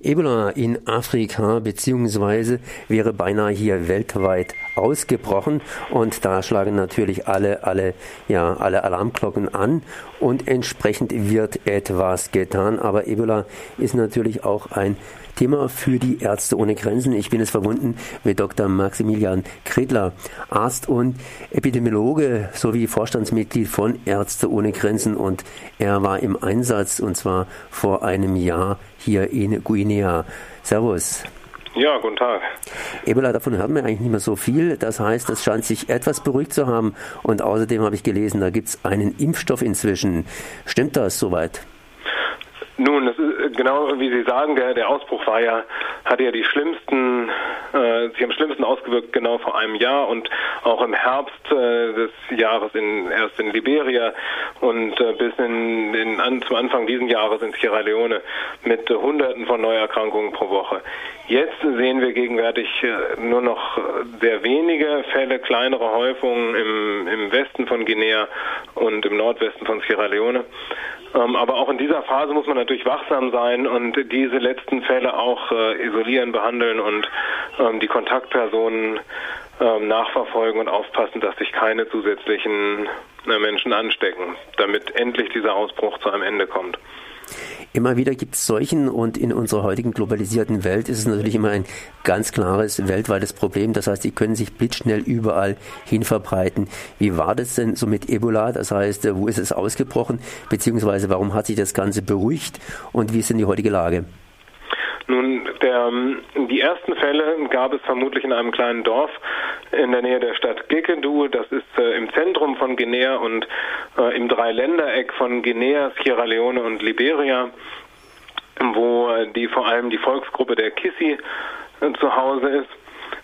Ebola in Afrika beziehungsweise wäre beinahe hier weltweit ausgebrochen. Und da schlagen natürlich alle alle ja alle Alarmglocken an. Und entsprechend wird etwas getan, aber Ebola ist natürlich auch ein Thema für die Ärzte ohne Grenzen. Ich bin es verbunden mit Dr. Maximilian Kredler, Arzt und Epidemiologe sowie Vorstandsmitglied von Ärzte ohne Grenzen und er war im Einsatz und zwar vor einem Jahr hier in Guinea. Servus. Ja, guten Tag. Ebola, davon hört man eigentlich nicht mehr so viel. Das heißt, es scheint sich etwas beruhigt zu haben. Und außerdem habe ich gelesen, da gibt es einen Impfstoff inzwischen. Stimmt das soweit? Nun, das ist äh, genau wie Sie sagen, der, der Ausbruch war ja, hatte ja die schlimmsten, äh, sich am schlimmsten ausgewirkt genau vor einem Jahr und auch im Herbst äh, des Jahres in, erst in Liberia und äh, bis in, in, an, zum Anfang dieses Jahres in Sierra Leone mit äh, Hunderten von Neuerkrankungen pro Woche. Jetzt sehen wir gegenwärtig äh, nur noch sehr wenige Fälle, kleinere Häufungen im, im Westen von Guinea und im Nordwesten von Sierra Leone. Ähm, aber auch in dieser Phase muss man natürlich wachsam sein und diese letzten Fälle auch äh, isolieren, behandeln und ähm, die Kontaktpersonen ähm, nachverfolgen und aufpassen, dass sich keine zusätzlichen äh, Menschen anstecken, damit endlich dieser Ausbruch zu einem Ende kommt. Immer wieder gibt es Seuchen und in unserer heutigen globalisierten Welt ist es natürlich immer ein ganz klares weltweites Problem. Das heißt, die können sich blitzschnell überall hin verbreiten. Wie war das denn so mit Ebola? Das heißt, wo ist es ausgebrochen? Beziehungsweise warum hat sich das Ganze beruhigt? Und wie ist denn die heutige Lage? Nun, der, die ersten Fälle gab es vermutlich in einem kleinen Dorf in der Nähe der Stadt Gekendu. Das ist äh, im Zentrum von Guinea und äh, im Dreiländereck von Guinea, Sierra Leone und Liberia, wo äh, die vor allem die Volksgruppe der Kissi äh, zu Hause ist.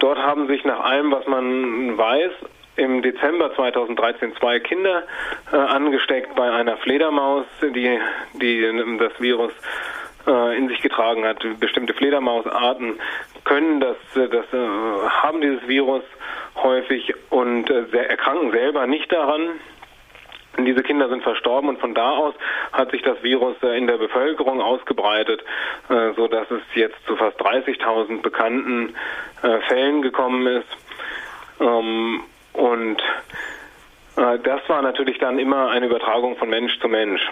Dort haben sich nach allem, was man weiß, im Dezember 2013 zwei Kinder äh, angesteckt bei einer Fledermaus, die, die das Virus in sich getragen hat. Bestimmte Fledermausarten können das, äh, das äh, haben dieses Virus häufig und äh, erkranken selber nicht daran. Diese Kinder sind verstorben und von da aus hat sich das Virus äh, in der Bevölkerung ausgebreitet, äh, so dass es jetzt zu fast 30.000 bekannten Fällen gekommen ist. Ähm, und das war natürlich dann immer eine Übertragung von Mensch zu Mensch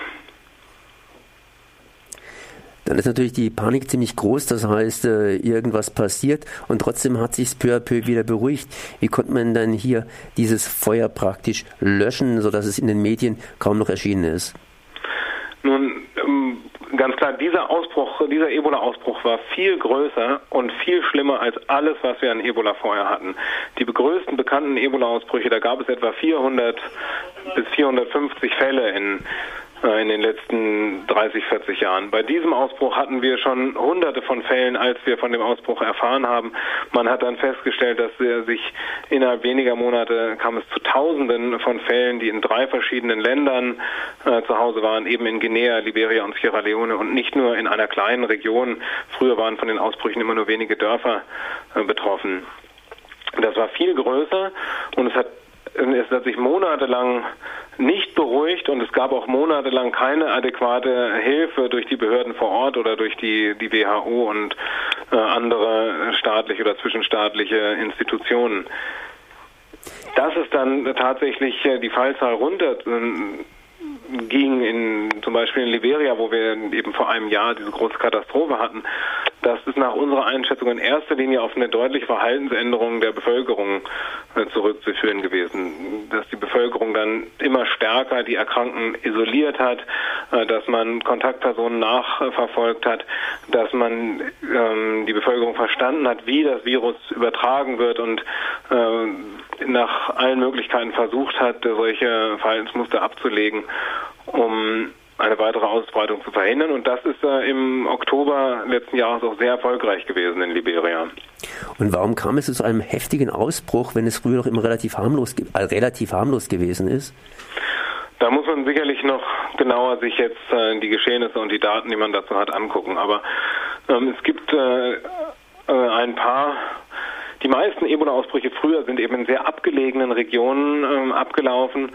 dann ist natürlich die Panik ziemlich groß. Das heißt, äh, irgendwas passiert und trotzdem hat sich peu à peu wieder beruhigt. Wie konnte man dann hier dieses Feuer praktisch löschen, sodass es in den Medien kaum noch erschienen ist? Nun, ähm, ganz klar, dieser Ausbruch, dieser Ebola-Ausbruch war viel größer und viel schlimmer als alles, was wir an Ebola vorher hatten. Die größten bekannten Ebola-Ausbrüche, da gab es etwa 400 bis 450 Fälle in in den letzten 30, 40 Jahren. Bei diesem Ausbruch hatten wir schon hunderte von Fällen, als wir von dem Ausbruch erfahren haben. Man hat dann festgestellt, dass sich innerhalb weniger Monate kam es zu Tausenden von Fällen, die in drei verschiedenen Ländern äh, zu Hause waren, eben in Guinea, Liberia und Sierra Leone und nicht nur in einer kleinen Region. Früher waren von den Ausbrüchen immer nur wenige Dörfer äh, betroffen. Das war viel größer und es hat es hat sich monatelang nicht beruhigt und es gab auch monatelang keine adäquate Hilfe durch die Behörden vor Ort oder durch die, die WHO und äh, andere staatliche oder zwischenstaatliche Institutionen. Dass es dann tatsächlich äh, die Fallzahl runter ging in zum Beispiel in Liberia, wo wir eben vor einem Jahr diese große Katastrophe hatten, das ist nach unserer Einschätzung in erster Linie auf eine deutliche Verhaltensänderung der Bevölkerung äh, zurückzuführen gewesen. Dass die Bevölkerung dann immer stärker die Erkrankten isoliert hat, äh, dass man Kontaktpersonen nachverfolgt hat, dass man ähm, die Bevölkerung verstanden hat, wie das Virus übertragen wird und äh, nach allen Möglichkeiten versucht hat, solche Verhaltensmuster abzulegen, um eine weitere Ausbreitung zu verhindern. Und das ist äh, im Oktober letzten Jahres auch sehr erfolgreich gewesen in Liberia. Und warum kam es zu einem heftigen Ausbruch, wenn es früher noch immer relativ harmlos, äh, relativ harmlos gewesen ist? Da muss man sicherlich noch genauer sich jetzt äh, die Geschehnisse und die Daten, die man dazu hat, angucken. Aber ähm, es gibt äh, äh ein paar die meisten Ebola-Ausbrüche früher sind eben in sehr abgelegenen Regionen ähm, abgelaufen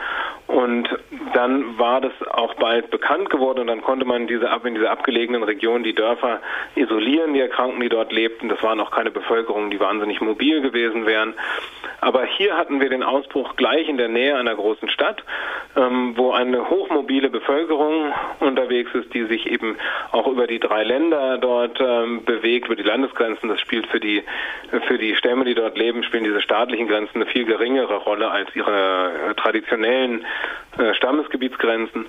Und dann war das auch bald bekannt geworden und dann konnte man diese in diese abgelegenen Regionen die Dörfer isolieren, die Erkrankten, die dort lebten. Das waren auch keine Bevölkerung, die wahnsinnig mobil gewesen wären. Aber hier hatten wir den Ausbruch gleich in der Nähe einer großen Stadt, ähm, wo eine hochmobile Bevölkerung unterwegs ist, die sich eben auch über die drei Länder dort ähm, bewegt, über die Landesgrenzen. Das spielt für die, für die Stämme, die dort leben, spielen diese staatlichen Grenzen eine viel geringere Rolle als ihre äh, traditionellen äh, Stammesgebietsgrenzen.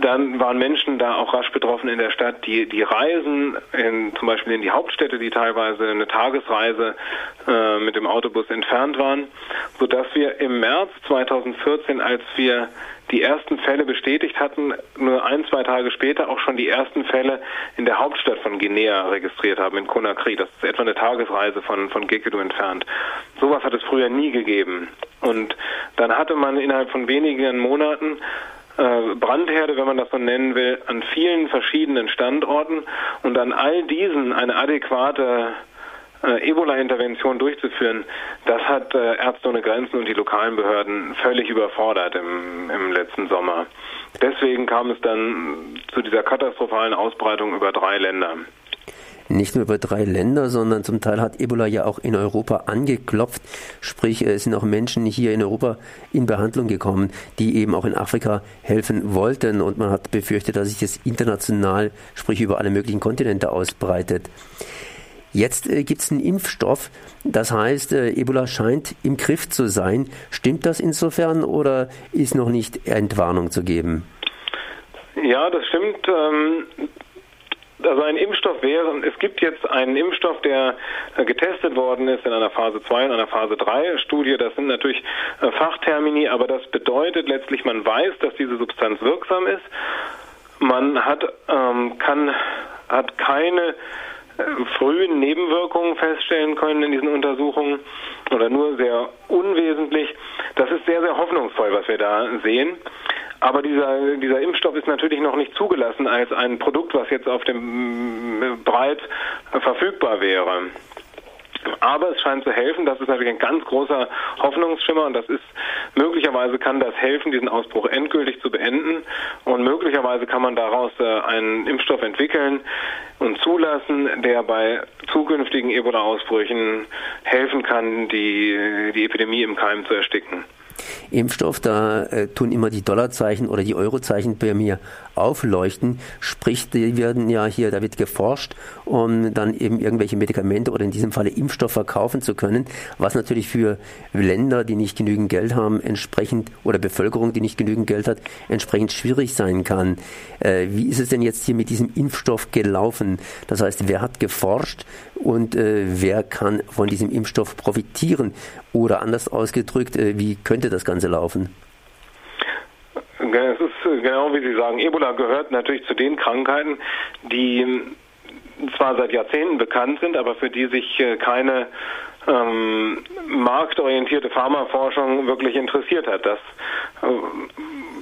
Dann waren Menschen da auch rasch betroffen in der Stadt, die, die Reisen, in, zum Beispiel in die Hauptstädte, die teilweise eine Tagesreise äh, mit dem Autobus entfernt waren, sodass wir im März 2014, als wir die ersten Fälle bestätigt hatten, nur ein, zwei Tage später auch schon die ersten Fälle in der Hauptstadt von Guinea registriert haben, in Conakry. Das ist etwa eine Tagesreise von, von Gekedu entfernt. Sowas hat es früher nie gegeben. Und dann hatte man innerhalb von wenigen Monaten Brandherde, wenn man das so nennen will, an vielen verschiedenen Standorten und an all diesen eine adäquate äh, Ebola-Intervention durchzuführen, das hat äh, Ärzte ohne Grenzen und die lokalen Behörden völlig überfordert im, im letzten Sommer. Deswegen kam es dann zu dieser katastrophalen Ausbreitung über drei Länder nicht nur über drei Länder, sondern zum Teil hat Ebola ja auch in Europa angeklopft. Sprich, es sind auch Menschen hier in Europa in Behandlung gekommen, die eben auch in Afrika helfen wollten. Und man hat befürchtet, dass sich das international, sprich über alle möglichen Kontinente ausbreitet. Jetzt äh, gibt es einen Impfstoff, das heißt, äh, Ebola scheint im Griff zu sein. Stimmt das insofern oder ist noch nicht Entwarnung zu geben? Ja, das stimmt. Ähm, also ein Impfstoff wäre, es gibt jetzt einen Impfstoff, der äh, getestet worden ist in einer Phase 2 und einer Phase 3 Studie. Das sind natürlich äh, Fachtermini, aber das bedeutet letztlich, man weiß, dass diese Substanz wirksam ist. Man hat, ähm, kann, hat keine frühen Nebenwirkungen feststellen können in diesen Untersuchungen oder nur sehr unwesentlich. Das ist sehr, sehr hoffnungsvoll, was wir da sehen. Aber dieser, dieser Impfstoff ist natürlich noch nicht zugelassen als ein Produkt, was jetzt auf dem mm, breit verfügbar wäre. Aber es scheint zu helfen. Das ist natürlich ein ganz großer Hoffnungsschimmer und das ist möglicherweise kann das helfen, diesen Ausbruch endgültig zu beenden und möglicherweise kann man daraus äh, einen Impfstoff entwickeln und zulassen, der bei zukünftigen Ebola-Ausbrüchen helfen kann, die, die Epidemie im Keim zu ersticken. Impfstoff, da äh, tun immer die Dollarzeichen oder die Eurozeichen bei mir aufleuchten. Sprich, die werden ja hier, da wird geforscht, um dann eben irgendwelche Medikamente oder in diesem Falle Impfstoff verkaufen zu können, was natürlich für Länder, die nicht genügend Geld haben, entsprechend oder Bevölkerung, die nicht genügend Geld hat, entsprechend schwierig sein kann. Äh, wie ist es denn jetzt hier mit diesem Impfstoff gelaufen? Das heißt, wer hat geforscht und äh, wer kann von diesem Impfstoff profitieren? Oder anders ausgedrückt, äh, wie könnte das Ganze laufen? Es ist äh, genau wie Sie sagen, Ebola gehört natürlich zu den Krankheiten, die zwar seit Jahrzehnten bekannt sind, aber für die sich äh, keine ähm, marktorientierte Pharmaforschung wirklich interessiert hat. Das äh,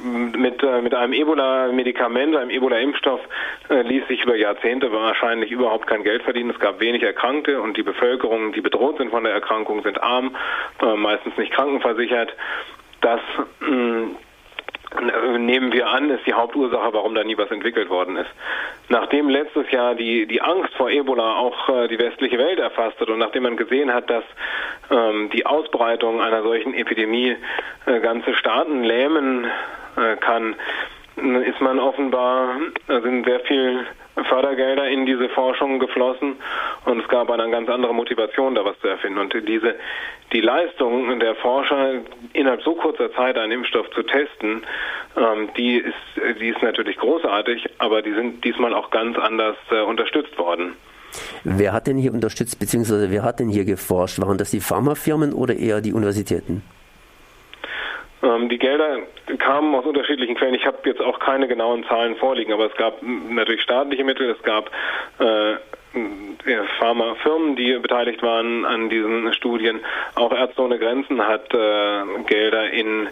mit, äh, mit einem Ebola-Medikament, einem Ebola-Impfstoff äh, ließ sich über Jahrzehnte wahrscheinlich überhaupt kein Geld verdienen. Es gab wenig Erkrankte und die Bevölkerung, die bedroht sind von der Erkrankung, sind arm, äh, meistens nicht krankenversichert. Das mh, nehmen wir an, ist die Hauptursache, warum da nie was entwickelt worden ist. Nachdem letztes Jahr die, die Angst vor Ebola auch äh, die westliche Welt erfasst hat und nachdem man gesehen hat, dass ähm, die Ausbreitung einer solchen Epidemie äh, ganze Staaten lähmen äh, kann, ist man offenbar, äh, sind sehr viel Fördergelder in diese Forschung geflossen und es gab eine ganz andere Motivation, da was zu erfinden. Und diese, die Leistung der Forscher, innerhalb so kurzer Zeit einen Impfstoff zu testen, ähm, die, ist, die ist natürlich großartig, aber die sind diesmal auch ganz anders äh, unterstützt worden. Wer hat denn hier unterstützt, beziehungsweise wer hat denn hier geforscht? Waren das die Pharmafirmen oder eher die Universitäten? Ähm, die Gelder kamen aus unterschiedlichen Quellen. Ich habe jetzt auch keine genauen Zahlen vorliegen, aber es gab natürlich staatliche Mittel, es gab äh, Pharmafirmen, die beteiligt waren an diesen Studien. Auch Ärzte ohne Grenzen hat äh, Gelder in,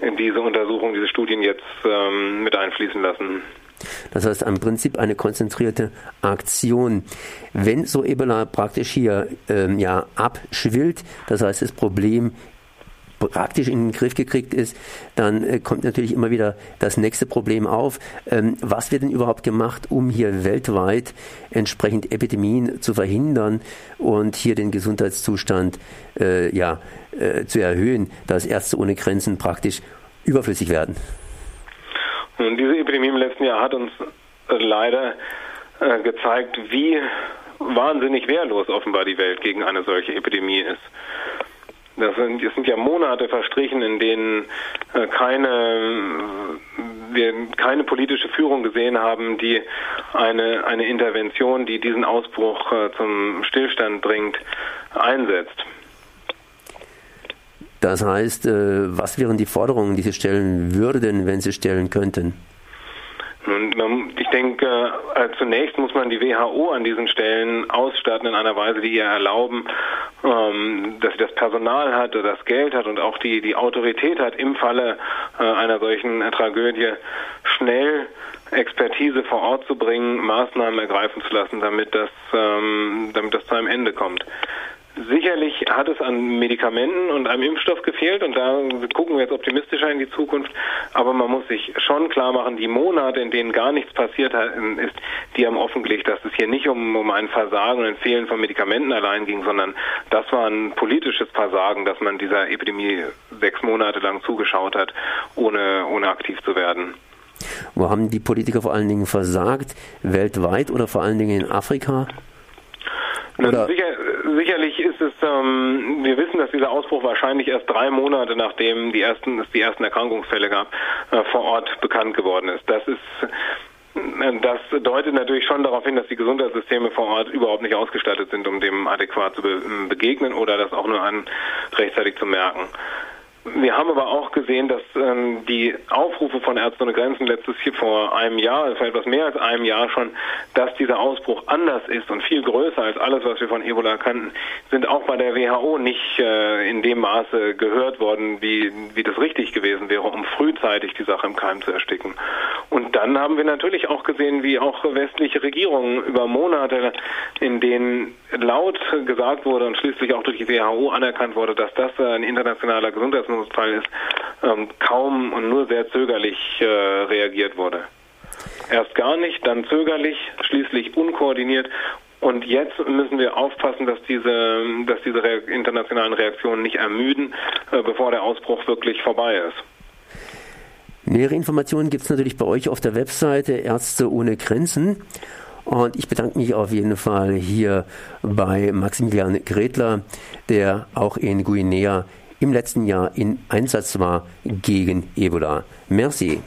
in, diese Untersuchung, diese Studien jetzt ähm, mit einfließen lassen. Das heißt im Prinzip eine konzentrierte Aktion. Wenn so Ebola praktisch hier ähm, ja, abschwillt, das heißt das Problem praktisch in den Griff gekriegt ist, dann äh, kommt natürlich immer wieder das nächste Problem auf. Ähm, was wird denn überhaupt gemacht, um hier weltweit entsprechend Epidemien zu verhindern und hier den Gesundheitszustand äh, ja, äh, zu erhöhen, dass Ärzte ohne Grenzen praktisch überflüssig werden? Und diese Epidemie im letzten Jahr hat uns leider äh, gezeigt, wie wahnsinnig wehrlos offenbar die Welt gegen eine solche Epidemie ist. Das sind, es sind ja Monate verstrichen, in denen äh, keine, wir keine politische Führung gesehen haben, die eine, eine Intervention, die diesen Ausbruch äh, zum Stillstand bringt, einsetzt. Das heißt, äh, was wären die Forderungen, die Sie stellen würden, wenn Sie stellen könnten? Nun, ich denke, äh, zunächst muss man die WHO an diesen Stellen ausstatten in einer Weise, die ihr erlauben, ähm, dass sie das Personal hat, das Geld hat und auch die, die Autorität hat, im Falle äh, einer solchen Tragödie schnell Expertise vor Ort zu bringen, Maßnahmen ergreifen zu lassen, damit das, ähm, damit das zu einem Ende kommt. Sicherlich hat es an Medikamenten und einem Impfstoff gefehlt und da gucken wir jetzt optimistischer in die Zukunft. Aber man muss sich schon klar machen, die Monate, in denen gar nichts passiert ist, die haben offengelegt, dass es hier nicht um, um ein Versagen und ein Fehlen von Medikamenten allein ging, sondern das war ein politisches Versagen, dass man dieser Epidemie sechs Monate lang zugeschaut hat, ohne, ohne aktiv zu werden. Wo haben die Politiker vor allen Dingen versagt? Weltweit oder vor allen Dingen in Afrika? Oder? Sicher, sicherlich ist es, ähm, wir wissen, dass dieser Ausbruch wahrscheinlich erst drei Monate nachdem die ersten, es die ersten Erkrankungsfälle gab, äh, vor Ort bekannt geworden ist. Das ist äh, das deutet natürlich schon darauf hin, dass die Gesundheitssysteme vor Ort überhaupt nicht ausgestattet sind, um dem adäquat zu begegnen oder das auch nur an rechtzeitig zu merken. Wir haben aber auch gesehen, dass ähm, die Aufrufe von Ärzte ohne Grenzen letztes Jahr vor einem Jahr, vor etwas mehr als einem Jahr schon, dass dieser Ausbruch anders ist und viel größer als alles, was wir von Ebola kannten, sind auch bei der WHO nicht äh, in dem Maße gehört worden, wie, wie das richtig gewesen wäre, um frühzeitig die Sache im Keim zu ersticken. Und dann haben wir natürlich auch gesehen, wie auch westliche Regierungen über Monate, in denen laut gesagt wurde und schließlich auch durch die WHO anerkannt wurde, dass das ein internationaler Gesundheitsminister Fall ist, ähm, kaum und nur sehr zögerlich äh, reagiert wurde. Erst gar nicht, dann zögerlich, schließlich unkoordiniert und jetzt müssen wir aufpassen, dass diese, dass diese internationalen Reaktionen nicht ermüden, äh, bevor der Ausbruch wirklich vorbei ist. Nähere Informationen gibt es natürlich bei euch auf der Webseite Ärzte ohne Grenzen. Und ich bedanke mich auf jeden Fall hier bei Maximilian Gretler, der auch in Guinea im letzten Jahr in Einsatz war gegen Ebola. Merci.